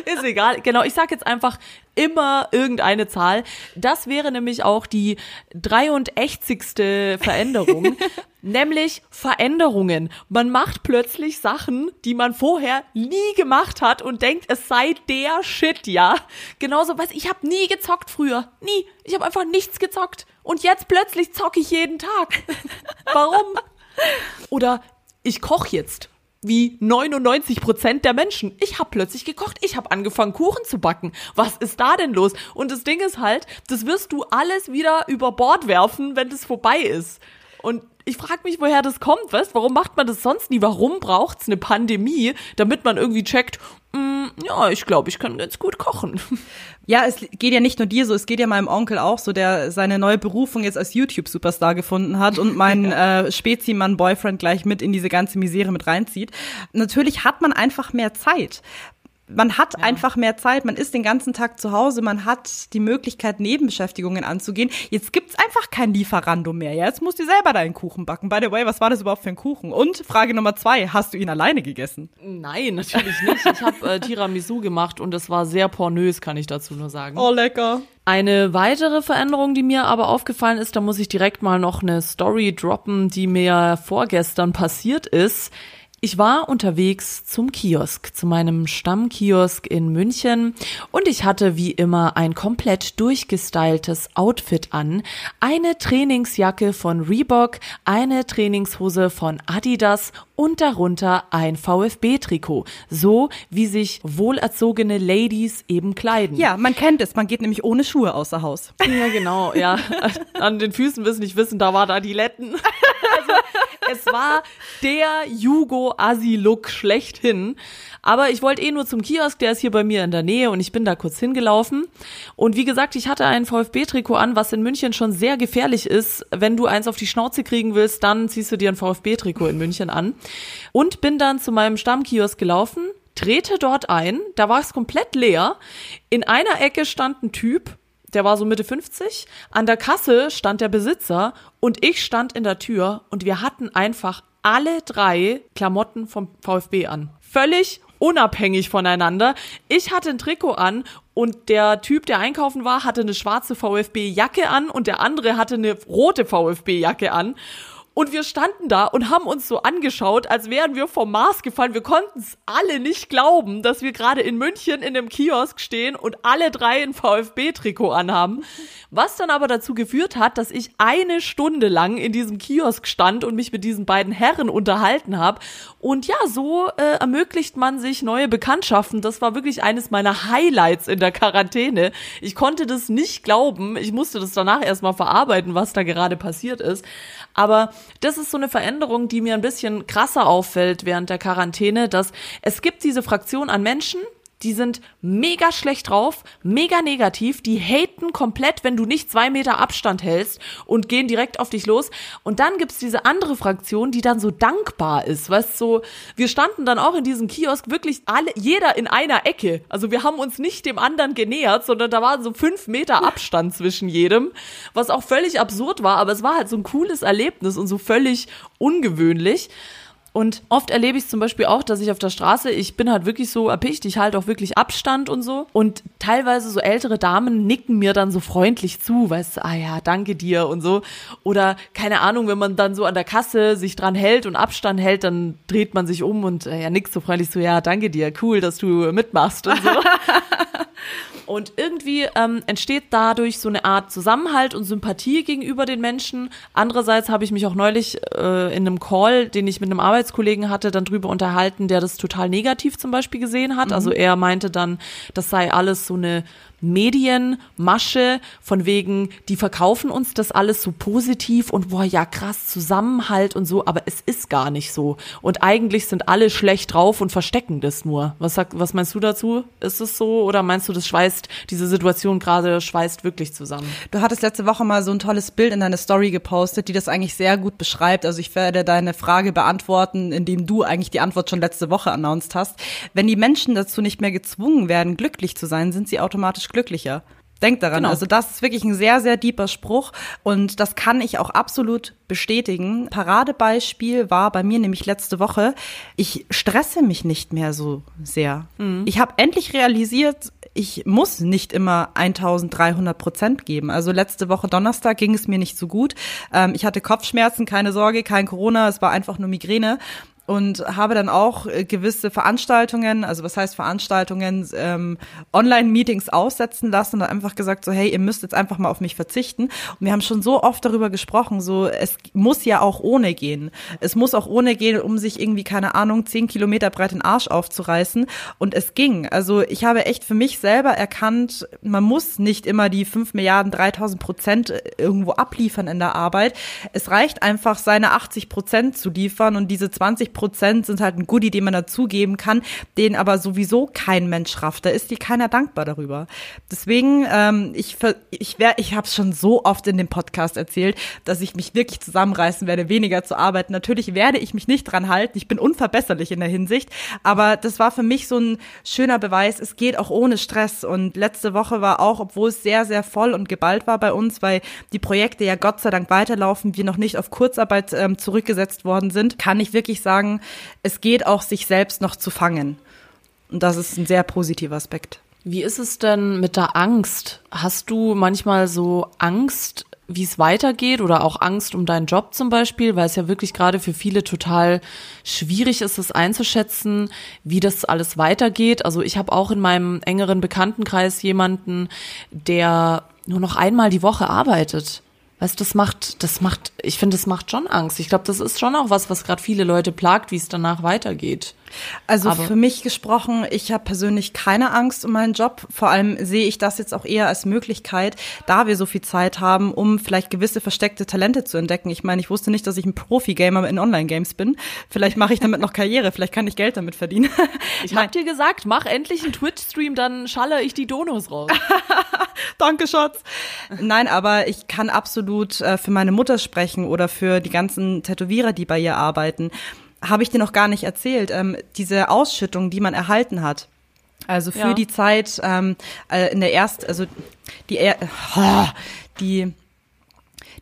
Ja. Ist egal. Genau, ich sag jetzt einfach immer irgendeine Zahl. Das wäre nämlich auch die 83. Veränderung. nämlich Veränderungen. Man macht plötzlich Sachen, die man vorher nie gemacht hat und denkt, es sei der Shit, ja. Genauso, was ich habe nie gezockt früher, nie. Ich habe einfach nichts gezockt und jetzt plötzlich zocke ich jeden Tag. Warum? Oder ich koche jetzt wie 99 Prozent der Menschen. Ich habe plötzlich gekocht, ich habe angefangen Kuchen zu backen. Was ist da denn los? Und das Ding ist halt, das wirst du alles wieder über Bord werfen, wenn das vorbei ist. Und ich frage mich, woher das kommt, weißt? Warum macht man das sonst nie? Warum braucht's eine Pandemie, damit man irgendwie checkt, mm, ja, ich glaube, ich kann ganz gut kochen. Ja, es geht ja nicht nur dir so, es geht ja meinem Onkel auch so, der seine neue Berufung jetzt als YouTube-Superstar gefunden hat und meinen ja. äh, Spezimann-Boyfriend gleich mit in diese ganze Misere mit reinzieht. Natürlich hat man einfach mehr Zeit man hat ja. einfach mehr Zeit, man ist den ganzen Tag zu Hause, man hat die Möglichkeit, Nebenbeschäftigungen anzugehen. Jetzt gibt's einfach kein Lieferando mehr. Ja? Jetzt musst du selber deinen Kuchen backen. By the way, was war das überhaupt für ein Kuchen? Und Frage Nummer zwei, hast du ihn alleine gegessen? Nein, natürlich nicht. Ich habe äh, Tiramisu gemacht und es war sehr pornös, kann ich dazu nur sagen. Oh, lecker. Eine weitere Veränderung, die mir aber aufgefallen ist, da muss ich direkt mal noch eine Story droppen, die mir vorgestern passiert ist. Ich war unterwegs zum Kiosk, zu meinem Stammkiosk in München und ich hatte wie immer ein komplett durchgestyltes Outfit an. Eine Trainingsjacke von Reebok, eine Trainingshose von Adidas und darunter ein VfB-Trikot. So wie sich wohlerzogene Ladies eben kleiden. Ja, man kennt es. Man geht nämlich ohne Schuhe außer Haus. Ja, genau, ja. An den Füßen wissen nicht wissen, da war da die Letten. Also, es war der Jugo-Asi-Look schlechthin. Aber ich wollte eh nur zum Kiosk, der ist hier bei mir in der Nähe und ich bin da kurz hingelaufen. Und wie gesagt, ich hatte ein VfB-Trikot an, was in München schon sehr gefährlich ist. Wenn du eins auf die Schnauze kriegen willst, dann ziehst du dir ein VfB-Trikot in München an. Und bin dann zu meinem Stammkiosk gelaufen, trete dort ein, da war es komplett leer. In einer Ecke stand ein Typ, der war so Mitte 50. An der Kasse stand der Besitzer und ich stand in der Tür und wir hatten einfach alle drei Klamotten vom VfB an. Völlig unabhängig voneinander. Ich hatte ein Trikot an und der Typ, der einkaufen war, hatte eine schwarze VfB-Jacke an und der andere hatte eine rote VfB-Jacke an. Und wir standen da und haben uns so angeschaut, als wären wir vom Mars gefallen. Wir konnten es alle nicht glauben, dass wir gerade in München in einem Kiosk stehen und alle drei ein VfB-Trikot anhaben. Was dann aber dazu geführt hat, dass ich eine Stunde lang in diesem Kiosk stand und mich mit diesen beiden Herren unterhalten habe. Und ja, so äh, ermöglicht man sich neue Bekanntschaften. Das war wirklich eines meiner Highlights in der Quarantäne. Ich konnte das nicht glauben. Ich musste das danach erstmal verarbeiten, was da gerade passiert ist. Aber das ist so eine Veränderung, die mir ein bisschen krasser auffällt während der Quarantäne, dass es gibt diese Fraktion an Menschen, die sind mega schlecht drauf, mega negativ, die haten komplett, wenn du nicht zwei Meter Abstand hältst und gehen direkt auf dich los. Und dann gibt's diese andere Fraktion, die dann so dankbar ist, weißt so, wir standen dann auch in diesem Kiosk wirklich alle, jeder in einer Ecke. Also wir haben uns nicht dem anderen genähert, sondern da waren so fünf Meter Abstand zwischen jedem, was auch völlig absurd war, aber es war halt so ein cooles Erlebnis und so völlig ungewöhnlich. Und oft erlebe ich es zum Beispiel auch, dass ich auf der Straße, ich bin halt wirklich so erpicht, ich halte auch wirklich Abstand und so. Und teilweise so ältere Damen nicken mir dann so freundlich zu, weißt du, ah ja, danke dir und so. Oder keine Ahnung, wenn man dann so an der Kasse sich dran hält und Abstand hält, dann dreht man sich um und äh, ja, nickt so freundlich so, ja, danke dir, cool, dass du mitmachst und so. Und irgendwie ähm, entsteht dadurch so eine Art Zusammenhalt und Sympathie gegenüber den Menschen. Andererseits habe ich mich auch neulich äh, in einem Call, den ich mit einem Arbeitskollegen hatte, dann drüber unterhalten, der das total negativ zum Beispiel gesehen hat. Mhm. Also er meinte dann, das sei alles so eine Medienmasche von wegen, die verkaufen uns das alles so positiv und boah, ja krass, Zusammenhalt und so, aber es ist gar nicht so. Und eigentlich sind alle schlecht drauf und verstecken das nur. Was, sag, was meinst du dazu? Ist es so oder meinst du, das schweißt, diese Situation gerade schweißt wirklich zusammen? Du hattest letzte Woche mal so ein tolles Bild in deine Story gepostet, die das eigentlich sehr gut beschreibt. Also ich werde deine Frage beantworten, indem du eigentlich die Antwort schon letzte Woche announced hast. Wenn die Menschen dazu nicht mehr gezwungen werden, glücklich zu sein, sind sie automatisch glücklicher. Denkt daran. Genau. Also das ist wirklich ein sehr, sehr deeper Spruch und das kann ich auch absolut bestätigen. Paradebeispiel war bei mir nämlich letzte Woche, ich stresse mich nicht mehr so sehr. Mhm. Ich habe endlich realisiert, ich muss nicht immer 1300 Prozent geben. Also letzte Woche Donnerstag ging es mir nicht so gut. Ähm, ich hatte Kopfschmerzen, keine Sorge, kein Corona, es war einfach nur Migräne und habe dann auch äh, gewisse Veranstaltungen, also was heißt Veranstaltungen, ähm, Online-Meetings aussetzen lassen und einfach gesagt so, hey, ihr müsst jetzt einfach mal auf mich verzichten. Und wir haben schon so oft darüber gesprochen, so es muss ja auch ohne gehen. Es muss auch ohne gehen, um sich irgendwie, keine Ahnung, zehn Kilometer breit den Arsch aufzureißen. Und es ging. Also ich habe echt für mich selber erkannt, man muss nicht immer die fünf Milliarden, 3000 Prozent äh, irgendwo abliefern in der Arbeit. Es reicht einfach, seine 80 Prozent zu liefern und diese 20 Prozent sind halt ein Goodie, den man dazugeben kann, den aber sowieso kein Mensch rafft. Da ist dir keiner dankbar darüber. Deswegen, ähm, ich, ich, ich habe es schon so oft in dem Podcast erzählt, dass ich mich wirklich zusammenreißen werde, weniger zu arbeiten. Natürlich werde ich mich nicht dran halten. Ich bin unverbesserlich in der Hinsicht. Aber das war für mich so ein schöner Beweis. Es geht auch ohne Stress. Und letzte Woche war auch, obwohl es sehr, sehr voll und geballt war bei uns, weil die Projekte ja Gott sei Dank weiterlaufen, wir noch nicht auf Kurzarbeit ähm, zurückgesetzt worden sind, kann ich wirklich sagen, sagen, es geht auch, sich selbst noch zu fangen. Und das ist ein sehr positiver Aspekt. Wie ist es denn mit der Angst? Hast du manchmal so Angst, wie es weitergeht oder auch Angst um deinen Job zum Beispiel, weil es ja wirklich gerade für viele total schwierig ist, es einzuschätzen, wie das alles weitergeht. Also ich habe auch in meinem engeren Bekanntenkreis jemanden, der nur noch einmal die Woche arbeitet. Weißt du, das macht, das macht, ich finde, das macht schon Angst. Ich glaube, das ist schon auch was, was gerade viele Leute plagt, wie es danach weitergeht. Also Aber für mich gesprochen, ich habe persönlich keine Angst um meinen Job. Vor allem sehe ich das jetzt auch eher als Möglichkeit, da wir so viel Zeit haben, um vielleicht gewisse versteckte Talente zu entdecken. Ich meine, ich wusste nicht, dass ich ein Profi-Gamer in Online-Games bin. Vielleicht mache ich damit noch Karriere, vielleicht kann ich Geld damit verdienen. Ich habe dir gesagt, mach endlich einen Twitch-Stream, dann schalle ich die Donos raus. Danke, Schatz. Nein, aber ich kann absolut äh, für meine Mutter sprechen oder für die ganzen Tätowierer, die bei ihr arbeiten habe ich dir noch gar nicht erzählt, ähm, diese Ausschüttung, die man erhalten hat. Also für ja. die Zeit ähm, äh, in der erst, also die, äh, die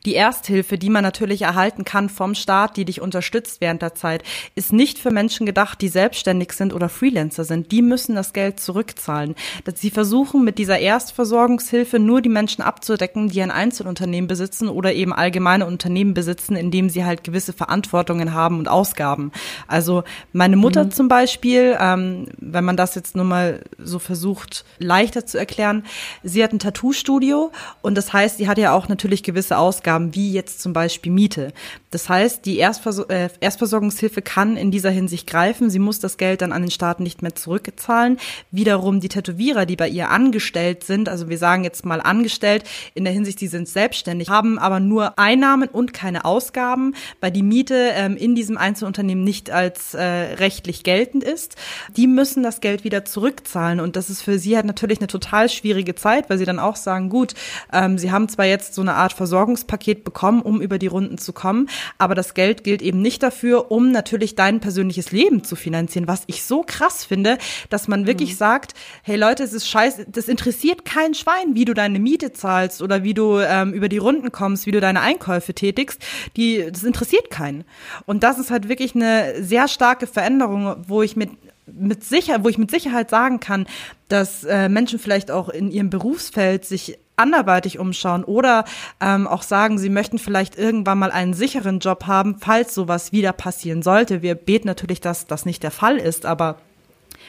die Ersthilfe, die man natürlich erhalten kann vom Staat, die dich unterstützt während der Zeit, ist nicht für Menschen gedacht, die selbstständig sind oder Freelancer sind. Die müssen das Geld zurückzahlen. Sie versuchen mit dieser Erstversorgungshilfe nur die Menschen abzudecken, die ein Einzelunternehmen besitzen oder eben allgemeine Unternehmen besitzen, in dem sie halt gewisse Verantwortungen haben und Ausgaben. Also meine Mutter mhm. zum Beispiel, ähm, wenn man das jetzt nur mal so versucht leichter zu erklären, sie hat ein Tattoo-Studio und das heißt, sie hat ja auch natürlich gewisse Ausgaben Ausgaben wie jetzt zum Beispiel Miete. Das heißt, die Erstversor äh, Erstversorgungshilfe kann in dieser Hinsicht greifen. Sie muss das Geld dann an den Staat nicht mehr zurückzahlen. Wiederum die Tätowierer, die bei ihr angestellt sind, also wir sagen jetzt mal angestellt, in der Hinsicht, die sind selbstständig, haben aber nur Einnahmen und keine Ausgaben, weil die Miete ähm, in diesem Einzelunternehmen nicht als äh, rechtlich geltend ist. Die müssen das Geld wieder zurückzahlen und das ist für sie halt natürlich eine total schwierige Zeit, weil sie dann auch sagen, gut, ähm, sie haben zwar jetzt so eine Art Versorgungspaket, Paket bekommen, um über die Runden zu kommen. Aber das Geld gilt eben nicht dafür, um natürlich dein persönliches Leben zu finanzieren, was ich so krass finde, dass man wirklich mhm. sagt, hey Leute, es ist scheiße, das interessiert kein Schwein, wie du deine Miete zahlst oder wie du ähm, über die Runden kommst, wie du deine Einkäufe tätigst. Die, das interessiert keinen. Und das ist halt wirklich eine sehr starke Veränderung, wo ich mit mit sicher, wo ich mit Sicherheit sagen kann, dass äh, Menschen vielleicht auch in ihrem Berufsfeld sich anderweitig umschauen oder ähm, auch sagen, sie möchten vielleicht irgendwann mal einen sicheren Job haben, falls sowas wieder passieren sollte. Wir beten natürlich, dass das nicht der Fall ist, aber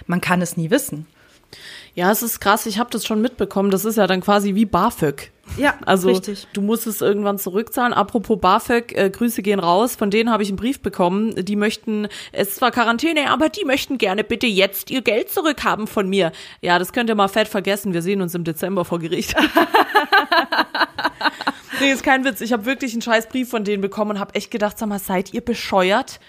man kann es nie wissen. Ja, es ist krass, ich habe das schon mitbekommen. Das ist ja dann quasi wie BAföG. Ja, also richtig. du musst es irgendwann zurückzahlen. Apropos BAföG, äh, Grüße gehen raus. Von denen habe ich einen Brief bekommen. Die möchten, es ist zwar Quarantäne, aber die möchten gerne bitte jetzt ihr Geld zurückhaben von mir. Ja, das könnt ihr mal fett vergessen. Wir sehen uns im Dezember vor Gericht. nee, ist kein Witz. Ich habe wirklich einen scheiß Brief von denen bekommen und habe echt gedacht, sag mal, seid ihr bescheuert?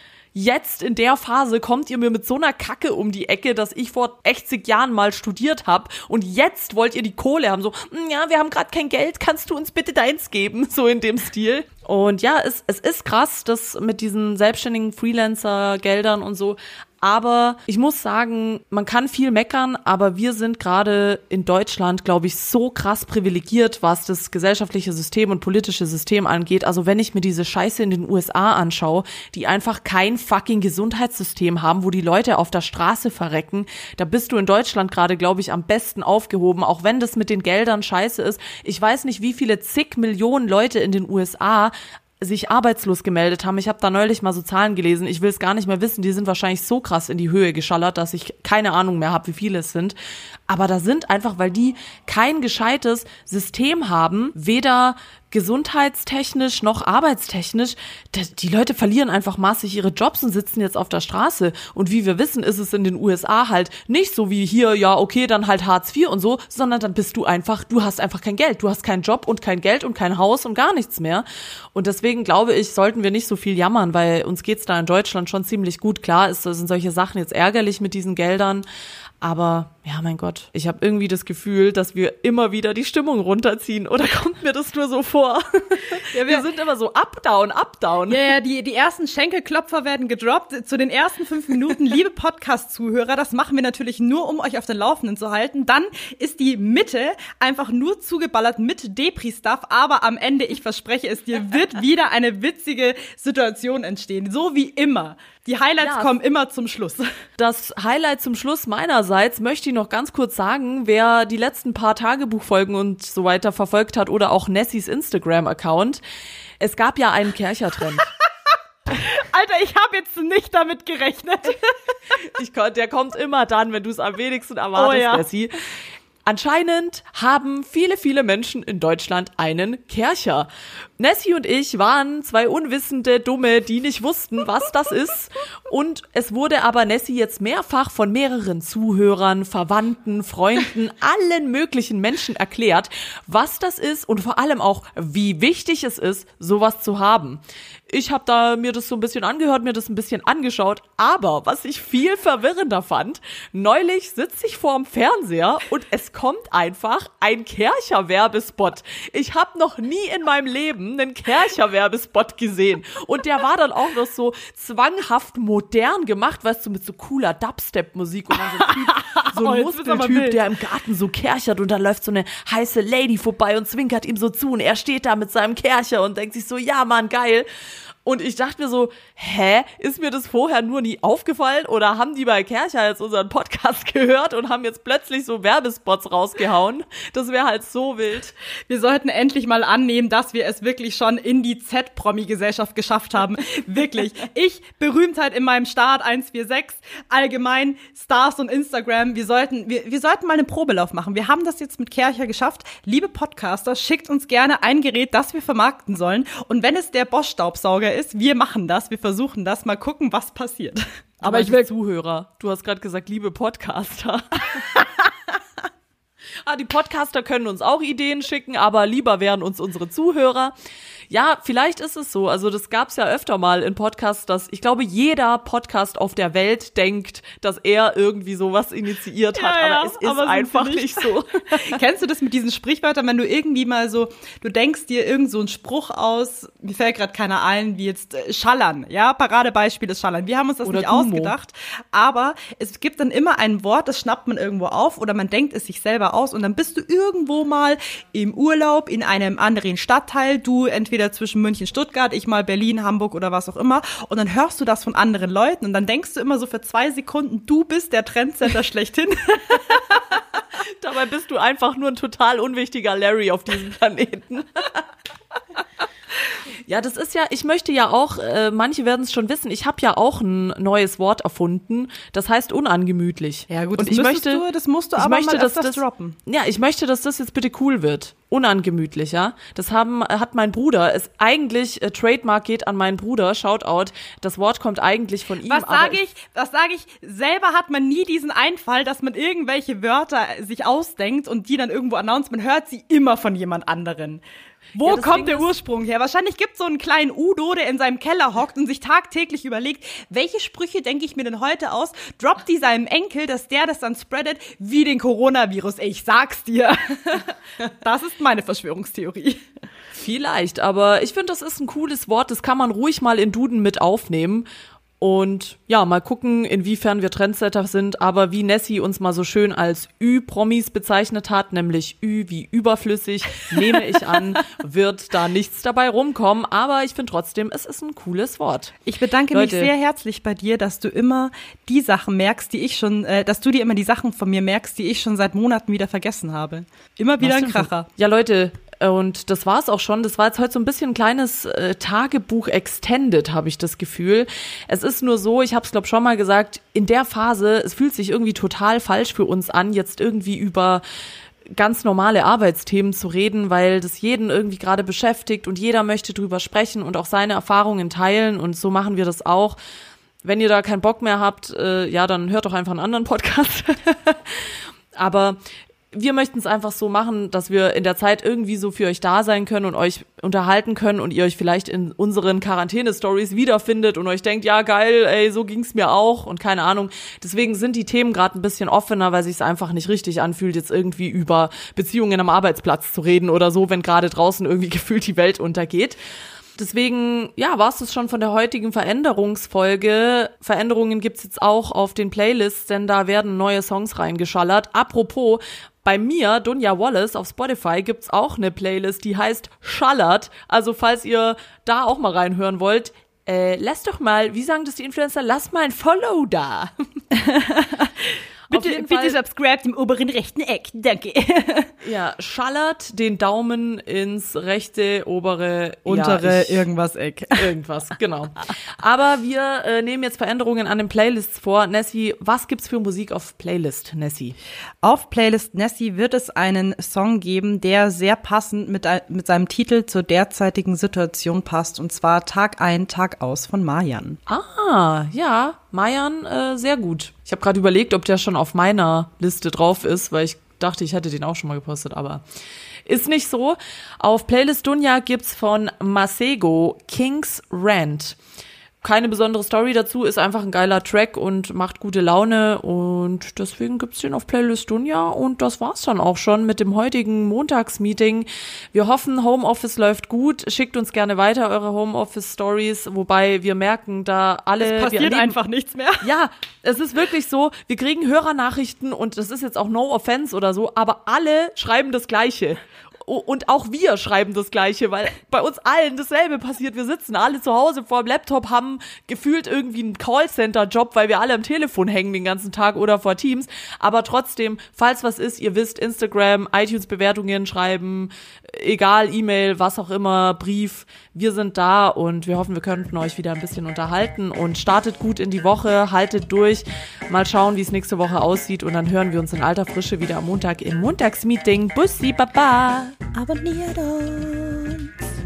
Jetzt in der Phase kommt ihr mir mit so einer Kacke um die Ecke, dass ich vor 80 Jahren mal studiert habe und jetzt wollt ihr die Kohle haben. So, hm, ja, wir haben gerade kein Geld, kannst du uns bitte deins geben? So in dem Stil. Und ja, es, es ist krass, dass mit diesen selbstständigen Freelancer-Geldern und so, aber ich muss sagen, man kann viel meckern, aber wir sind gerade in Deutschland, glaube ich, so krass privilegiert, was das gesellschaftliche System und politische System angeht. Also wenn ich mir diese Scheiße in den USA anschaue, die einfach kein fucking Gesundheitssystem haben, wo die Leute auf der Straße verrecken, da bist du in Deutschland gerade, glaube ich, am besten aufgehoben, auch wenn das mit den Geldern scheiße ist. Ich weiß nicht, wie viele zig Millionen Leute in den USA sich arbeitslos gemeldet haben. Ich habe da neulich mal so Zahlen gelesen. Ich will es gar nicht mehr wissen. Die sind wahrscheinlich so krass in die Höhe geschallert, dass ich keine Ahnung mehr habe, wie viele es sind. Aber da sind einfach, weil die kein gescheites System haben, weder gesundheitstechnisch noch arbeitstechnisch, die Leute verlieren einfach massig ihre Jobs und sitzen jetzt auf der Straße. Und wie wir wissen, ist es in den USA halt nicht so wie hier, ja, okay, dann halt Hartz IV und so, sondern dann bist du einfach, du hast einfach kein Geld. Du hast keinen Job und kein Geld und kein Haus und gar nichts mehr. Und deswegen glaube ich, sollten wir nicht so viel jammern, weil uns geht's da in Deutschland schon ziemlich gut. Klar ist, sind solche Sachen jetzt ärgerlich mit diesen Geldern, aber ja, mein Gott, ich habe irgendwie das Gefühl, dass wir immer wieder die Stimmung runterziehen. Oder kommt mir das nur so vor? Ja, wir, sind immer so up, down, up, down. Ja, ja, die, die ersten Schenkelklopfer werden gedroppt. Zu den ersten fünf Minuten, liebe Podcast-Zuhörer, das machen wir natürlich nur, um euch auf den Laufenden zu halten. Dann ist die Mitte einfach nur zugeballert mit Depri-Stuff. Aber am Ende, ich verspreche es dir, wird wieder eine witzige Situation entstehen. So wie immer. Die Highlights ja. kommen immer zum Schluss. Das Highlight zum Schluss meinerseits möchte ich noch ganz kurz sagen, wer die letzten paar Tagebuchfolgen und so weiter verfolgt hat oder auch Nessies Instagram-Account. Es gab ja einen Kercher-Trend. Alter, ich habe jetzt nicht damit gerechnet. ich, der kommt immer dann, wenn du es am wenigsten erwartest, oh, ja. Nessie. Anscheinend haben viele, viele Menschen in Deutschland einen Kercher. Nessie und ich waren zwei unwissende Dumme, die nicht wussten, was das ist. Und es wurde aber Nessie jetzt mehrfach von mehreren Zuhörern, Verwandten, Freunden, allen möglichen Menschen erklärt, was das ist und vor allem auch, wie wichtig es ist, sowas zu haben. Ich habe da mir das so ein bisschen angehört, mir das ein bisschen angeschaut, aber was ich viel verwirrender fand, neulich sitze ich vorm Fernseher und es kommt einfach ein Kercher-Werbespot. Ich habe noch nie in meinem Leben einen Kercher-Werbespot gesehen und der war dann auch noch so zwanghaft modern gemacht, weißt du, mit so cooler Dubstep-Musik und dann so ein Typ, so ein oh, Muskeltyp, der im Garten so kerchert und da läuft so eine heiße Lady vorbei und zwinkert ihm so zu und er steht da mit seinem Kercher und denkt sich so, ja Mann, geil. Und ich dachte mir so, hä, ist mir das vorher nur nie aufgefallen oder haben die bei Kercher jetzt unseren Podcast gehört und haben jetzt plötzlich so Werbespots rausgehauen? Das wäre halt so wild. Wir sollten endlich mal annehmen, dass wir es wirklich schon in die Z-Promi-Gesellschaft geschafft haben. wirklich. Ich, Berühmtheit in meinem Start 146, allgemein Stars und Instagram. Wir sollten, wir, wir sollten mal einen Probelauf machen. Wir haben das jetzt mit Kercher geschafft. Liebe Podcaster, schickt uns gerne ein Gerät, das wir vermarkten sollen. Und wenn es der Bosch-Staubsauger ist, wir machen das, wir versuchen das, mal gucken, was passiert. Aber, Aber ich will Zuhörer. Du hast gerade gesagt, liebe Podcaster. ah, die Podcaster können uns auch Ideen schicken, aber lieber wären uns unsere Zuhörer. Ja, vielleicht ist es so. Also das gab's ja öfter mal in Podcasts, dass ich glaube, jeder Podcast auf der Welt denkt, dass er irgendwie sowas initiiert hat. Ja, ja, aber es ist aber einfach nicht. nicht. so. Kennst du das mit diesen Sprichwörtern, wenn du irgendwie mal so, du denkst dir irgend so einen Spruch aus, mir fällt gerade keiner ein, wie jetzt äh, Schallern, ja, Paradebeispiel ist Schallern. Wir haben uns das oder nicht Dumo. ausgedacht, aber es gibt dann immer ein Wort, das schnappt man irgendwo auf oder man denkt es sich selber aus und dann bist du irgendwo mal im Urlaub in einem anderen Stadtteil, du entweder entweder zwischen München, Stuttgart, ich mal Berlin, Hamburg oder was auch immer. Und dann hörst du das von anderen Leuten und dann denkst du immer so für zwei Sekunden, du bist der Trendsetter schlechthin. Dabei bist du einfach nur ein total unwichtiger Larry auf diesem Planeten. Ja, das ist ja, ich möchte ja auch, äh, manche werden es schon wissen, ich habe ja auch ein neues Wort erfunden, das heißt unangemütlich. Ja gut, und ich möchte, du, das musst du aber möchte, mal dass das droppen. Ja, ich möchte, dass das jetzt bitte cool wird. Unangemütlich, ja. Das haben, hat mein Bruder, ist eigentlich, äh, Trademark geht an meinen Bruder, Shoutout, das Wort kommt eigentlich von ihm. Was sage ich, was sage ich, selber hat man nie diesen Einfall, dass man irgendwelche Wörter sich ausdenkt und die dann irgendwo announced, man hört sie immer von jemand anderen. Wo Ja, kommt der Ursprung her? Wahrscheinlich gibt es so einen kleinen Udo, der in seinem Keller hockt und sich tagtäglich überlegt, welche Sprüche denke ich mir denn heute aus? Droppt die seinem Enkel, dass der das dann spreadet wie den Coronavirus. Ich sag's dir. Das ist meine Verschwörungstheorie. Vielleicht, aber ich finde, das ist ein cooles Wort, das kann man ruhig mal in Duden mit aufnehmen. Und ja, mal gucken, inwiefern wir Trendsetter sind. Aber wie Nessie uns mal so schön als Ü-Promis bezeichnet hat, nämlich Ü wie überflüssig, nehme ich an, wird da nichts dabei rumkommen. Aber ich finde trotzdem, es ist ein cooles Wort. Ich bedanke Leute. mich sehr herzlich bei dir, dass du immer die Sachen merkst, die ich schon, äh, dass du dir immer die Sachen von mir merkst, die ich schon seit Monaten wieder vergessen habe. Immer wieder ein Kracher. Ja, Leute, und das war's auch schon. Das war jetzt heute so ein bisschen ein kleines äh, Tagebuch extended, habe ich das Gefühl. Es ist nur so, ich habe es glaube schon mal gesagt, in der Phase, es fühlt sich irgendwie total falsch für uns an, jetzt irgendwie über ganz normale Arbeitsthemen zu reden, weil das jeden irgendwie gerade beschäftigt und jeder möchte drüber sprechen und auch seine Erfahrungen teilen und so machen wir das auch. Wenn ihr da keinen Bock mehr habt, äh, ja, dann hört doch einfach einen anderen Podcast. Aber wir möchten es einfach so machen, dass wir in der Zeit irgendwie so für euch da sein können und euch unterhalten können und ihr euch vielleicht in unseren Quarantäne-Stories wiederfindet und euch denkt, ja geil, ey, so ging's mir auch und keine Ahnung. Deswegen sind die Themen gerade ein bisschen offener, weil sich einfach nicht richtig anfühlt, jetzt irgendwie über Beziehungen am Arbeitsplatz zu reden oder so, wenn gerade draußen irgendwie gefühlt die Welt untergeht. Deswegen, ja, war es das schon von der heutigen Veränderungsfolge. Veränderungen gibt's jetzt auch auf den Playlists, denn da werden neue Songs reingeschallert. Apropos, bei mir, Dunja Wallace, auf Spotify gibt's auch eine Playlist, die heißt Schallert. Also falls ihr da auch mal reinhören wollt, äh, lasst doch mal, wie sagen das die Influencer, lasst mal ein Follow da. Bitte, bitte Fall- subscribe im oberen rechten Eck. Danke. Ja, schallert den Daumen ins rechte, obere, Untere ja, ich- irgendwas Eck. Irgendwas, genau. Aber wir äh, nehmen jetzt Veränderungen an den Playlists vor. Nessie, was gibt's für Musik auf Playlist, Nessie? Auf Playlist Nessie wird es einen Song geben, der sehr passend mit, ein- mit seinem Titel zur derzeitigen Situation passt. Und zwar Tag ein, Tag aus von Mayan. Ah, ja, Mayan, äh, sehr gut. Ich habe gerade überlegt, ob der schon auf meiner Liste drauf ist, weil ich dachte, ich hätte den auch schon mal gepostet, aber ist nicht so. Auf Playlist Dunja gibt's von Masego King's Rant. Keine besondere Story dazu, ist einfach ein geiler Track und macht gute Laune und deswegen gibt's den auf Playlist Dunja und das war's dann auch schon mit dem heutigen Montagsmeeting. Wir hoffen, Homeoffice läuft gut. Schickt uns gerne weiter eure Homeoffice Stories, wobei wir merken, da alle wir Passiert erleben- einfach nichts mehr. ja, es ist wirklich so, wir kriegen Hörernachrichten und das ist jetzt auch no offense oder so, aber alle schreiben das Gleiche. Und auch wir schreiben das Gleiche, weil bei uns allen dasselbe passiert. Wir sitzen alle zu Hause vor dem Laptop, haben gefühlt irgendwie einen Callcenter-Job, weil wir alle am Telefon hängen den ganzen Tag oder vor Teams. Aber trotzdem, falls was ist, ihr wisst, Instagram, iTunes-Bewertungen schreiben, egal, E-Mail, was auch immer, Brief. Wir sind da und wir hoffen, wir könnten euch wieder ein bisschen unterhalten und startet gut in die Woche, haltet durch. Mal schauen, wie es nächste Woche aussieht und dann hören wir uns in alter Frische wieder am Montag im Montagsmeeting. Bussi, Baba! Abonniert uns.